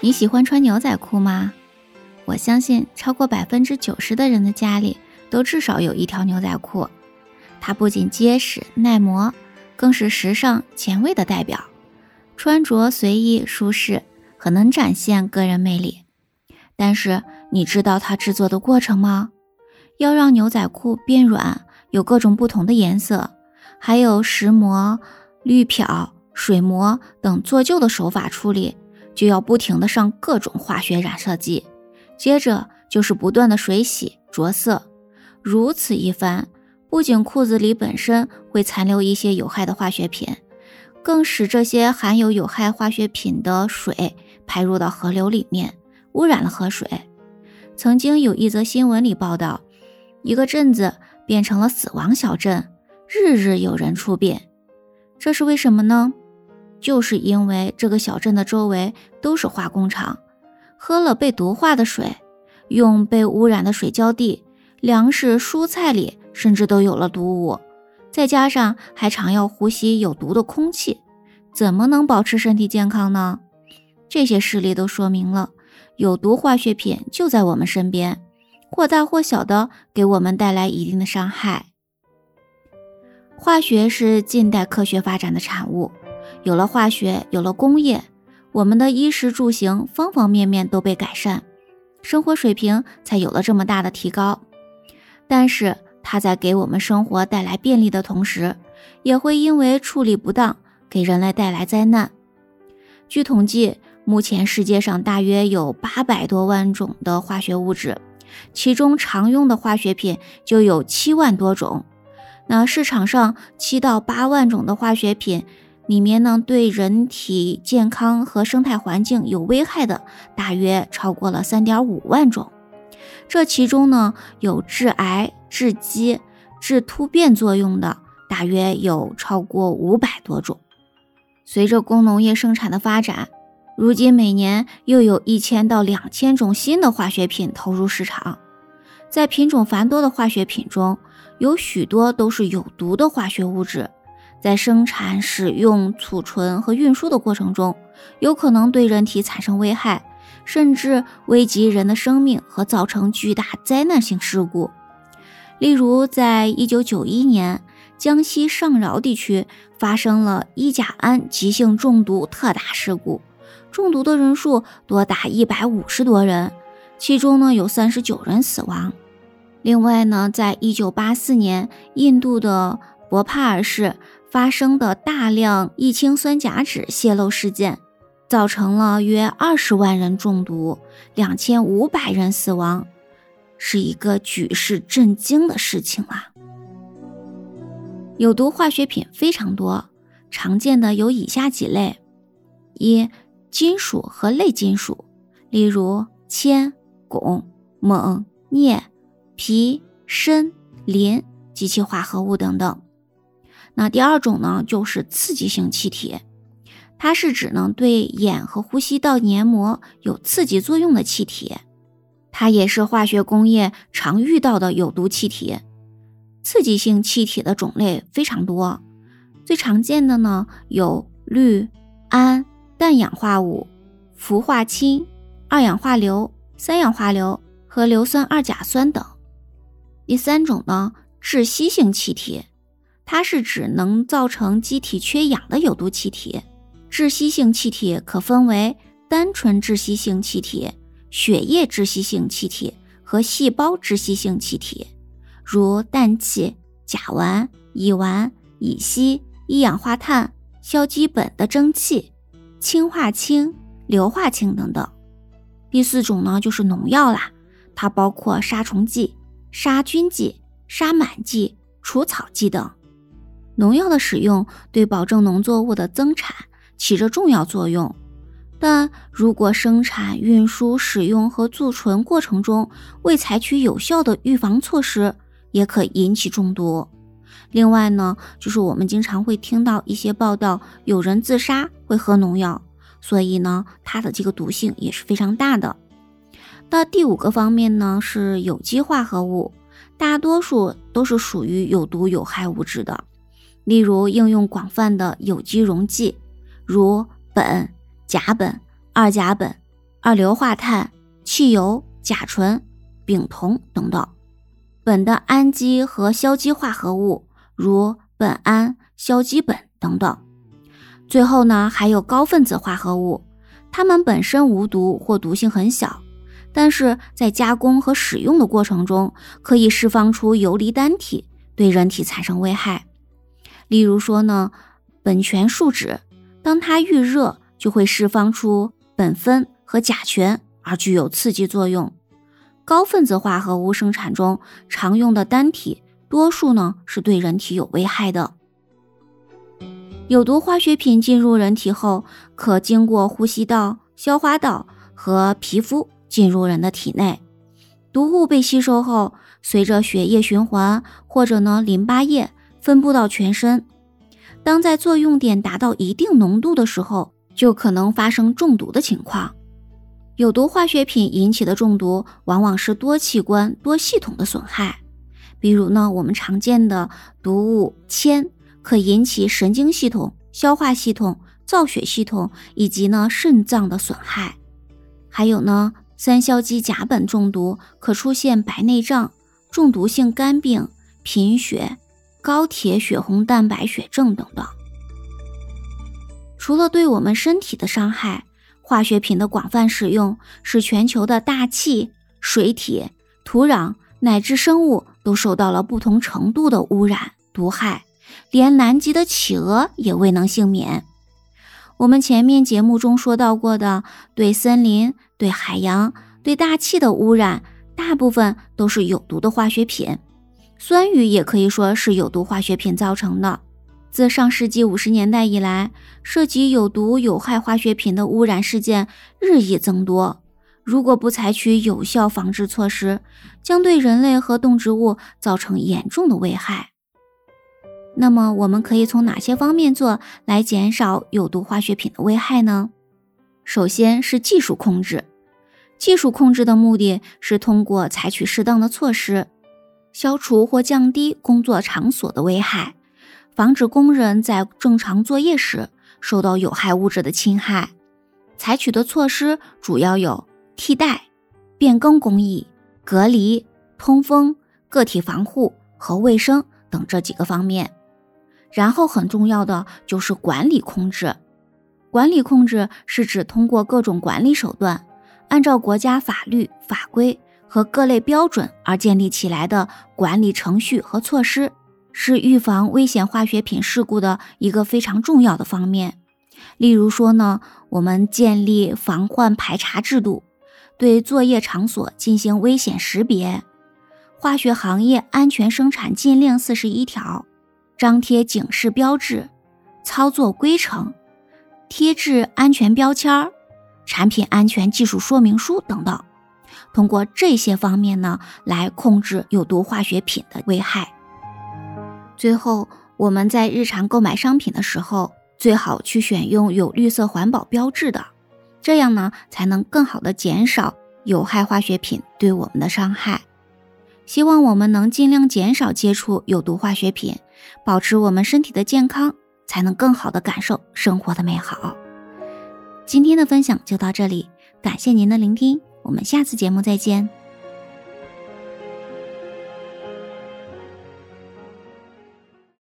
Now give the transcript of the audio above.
你喜欢穿牛仔裤吗？我相信超过百分之九十的人的家里都至少有一条牛仔裤。它不仅结实耐磨，更是时尚前卫的代表。穿着随意舒适，很能展现个人魅力。但是你知道它制作的过程吗？要让牛仔裤变软，有各种不同的颜色，还有石磨、滤漂、水磨等做旧的手法处理。就要不停的上各种化学染色剂，接着就是不断的水洗着色，如此一番，不仅裤子里本身会残留一些有害的化学品，更使这些含有有害化学品的水排入到河流里面，污染了河水。曾经有一则新闻里报道，一个镇子变成了死亡小镇，日日有人出殡，这是为什么呢？就是因为这个小镇的周围都是化工厂，喝了被毒化的水，用被污染的水浇地，粮食、蔬菜里甚至都有了毒物，再加上还常要呼吸有毒的空气，怎么能保持身体健康呢？这些事例都说明了，有毒化学品就在我们身边，或大或小的给我们带来一定的伤害。化学是近代科学发展的产物。有了化学，有了工业，我们的衣食住行方方面面都被改善，生活水平才有了这么大的提高。但是，它在给我们生活带来便利的同时，也会因为处理不当给人类带来灾难。据统计，目前世界上大约有八百多万种的化学物质，其中常用的化学品就有七万多种。那市场上七到八万种的化学品。里面呢，对人体健康和生态环境有危害的，大约超过了三点五万种。这其中呢，有致癌、致畸、致突变作用的，大约有超过五百多种。随着工农业生产的发展，如今每年又有一千到两千种新的化学品投入市场。在品种繁多的化学品中，有许多都是有毒的化学物质。在生产、使用、储存和运输的过程中，有可能对人体产生危害，甚至危及人的生命和造成巨大灾难性事故。例如，在一九九一年，江西上饶地区发生了一甲胺急性中毒特大事故，中毒的人数多达一百五十多人，其中呢有三十九人死亡。另外呢，在一九八四年，印度的博帕尔市。发生的大量异氰酸甲酯泄漏事件，造成了约二十万人中毒，两千五百人死亡，是一个举世震惊的事情啊！有毒化学品非常多，常见的有以下几类：一、金属和类金属，例如铅、汞、锰、镍、铍、砷、磷及其化合物等等。那第二种呢，就是刺激性气体，它是指呢对眼和呼吸道黏膜有刺激作用的气体，它也是化学工业常遇到的有毒气体。刺激性气体的种类非常多，最常见的呢有氯、氨、氮氧化物、氟化氢、二氧化硫、三氧化硫和硫酸二甲酸等。第三种呢，窒息性气体。它是指能造成机体缺氧的有毒气体。窒息性气体可分为单纯窒息性气体、血液窒息性气体和细胞窒息性气体，如氮气、甲烷、乙烷、乙烯、一氧化碳、硝基苯的蒸汽、氢化氢、硫化氢等等。第四种呢，就是农药啦，它包括杀虫剂、杀菌剂、杀螨剂、除草剂等。农药的使用对保证农作物的增产起着重要作用，但如果生产、运输、使用和贮存过程中未采取有效的预防措施，也可引起中毒。另外呢，就是我们经常会听到一些报道，有人自杀会喝农药，所以呢，它的这个毒性也是非常大的。那第五个方面呢，是有机化合物，大多数都是属于有毒有害物质的。例如应用广泛的有机溶剂，如苯、甲苯、二甲苯、二硫化碳、汽油、甲醇、丙酮等等。苯的氨基和硝基化合物，如苯胺、硝基苯等等。最后呢，还有高分子化合物，它们本身无毒或毒性很小，但是在加工和使用的过程中，可以释放出游离单体，对人体产生危害。例如说呢，苯醛树脂，当它遇热，就会释放出苯酚和甲醛，而具有刺激作用。高分子化合物生产中常用的单体，多数呢是对人体有危害的。有毒化学品进入人体后，可经过呼吸道、消化道和皮肤进入人的体内。毒物被吸收后，随着血液循环或者呢淋巴液分布到全身。当在作用点达到一定浓度的时候，就可能发生中毒的情况。有毒化学品引起的中毒，往往是多器官、多系统的损害。比如呢，我们常见的毒物铅，可引起神经系统、消化系统、造血系统以及呢肾脏的损害。还有呢，三硝基甲苯中毒可出现白内障、中毒性肝病、贫血、高铁血红蛋白血症等等。除了对我们身体的伤害。化学品的广泛使用，使全球的大气、水体、土壤乃至生物都受到了不同程度的污染毒害，连南极的企鹅也未能幸免。我们前面节目中说到过的，对森林、对海洋、对大气的污染，大部分都是有毒的化学品，酸雨也可以说是有毒化学品造成的。自上世纪五十年代以来，涉及有毒有害化学品的污染事件日益增多。如果不采取有效防治措施，将对人类和动植物造成严重的危害。那么，我们可以从哪些方面做来减少有毒化学品的危害呢？首先是技术控制。技术控制的目的是通过采取适当的措施，消除或降低工作场所的危害。防止工人在正常作业时受到有害物质的侵害，采取的措施主要有替代、变更工艺、隔离、通风、个体防护和卫生等这几个方面。然后很重要的就是管理控制。管理控制是指通过各种管理手段，按照国家法律法规和各类标准而建立起来的管理程序和措施。是预防危险化学品事故的一个非常重要的方面。例如说呢，我们建立防患排查制度，对作业场所进行危险识别。化学行业安全生产禁令四十一条，张贴警示标志、操作规程、贴制安全标签儿、产品安全技术说明书等等。通过这些方面呢，来控制有毒化学品的危害。最后，我们在日常购买商品的时候，最好去选用有绿色环保标志的，这样呢，才能更好的减少有害化学品对我们的伤害。希望我们能尽量减少接触有毒化学品，保持我们身体的健康，才能更好的感受生活的美好。今天的分享就到这里，感谢您的聆听，我们下次节目再见。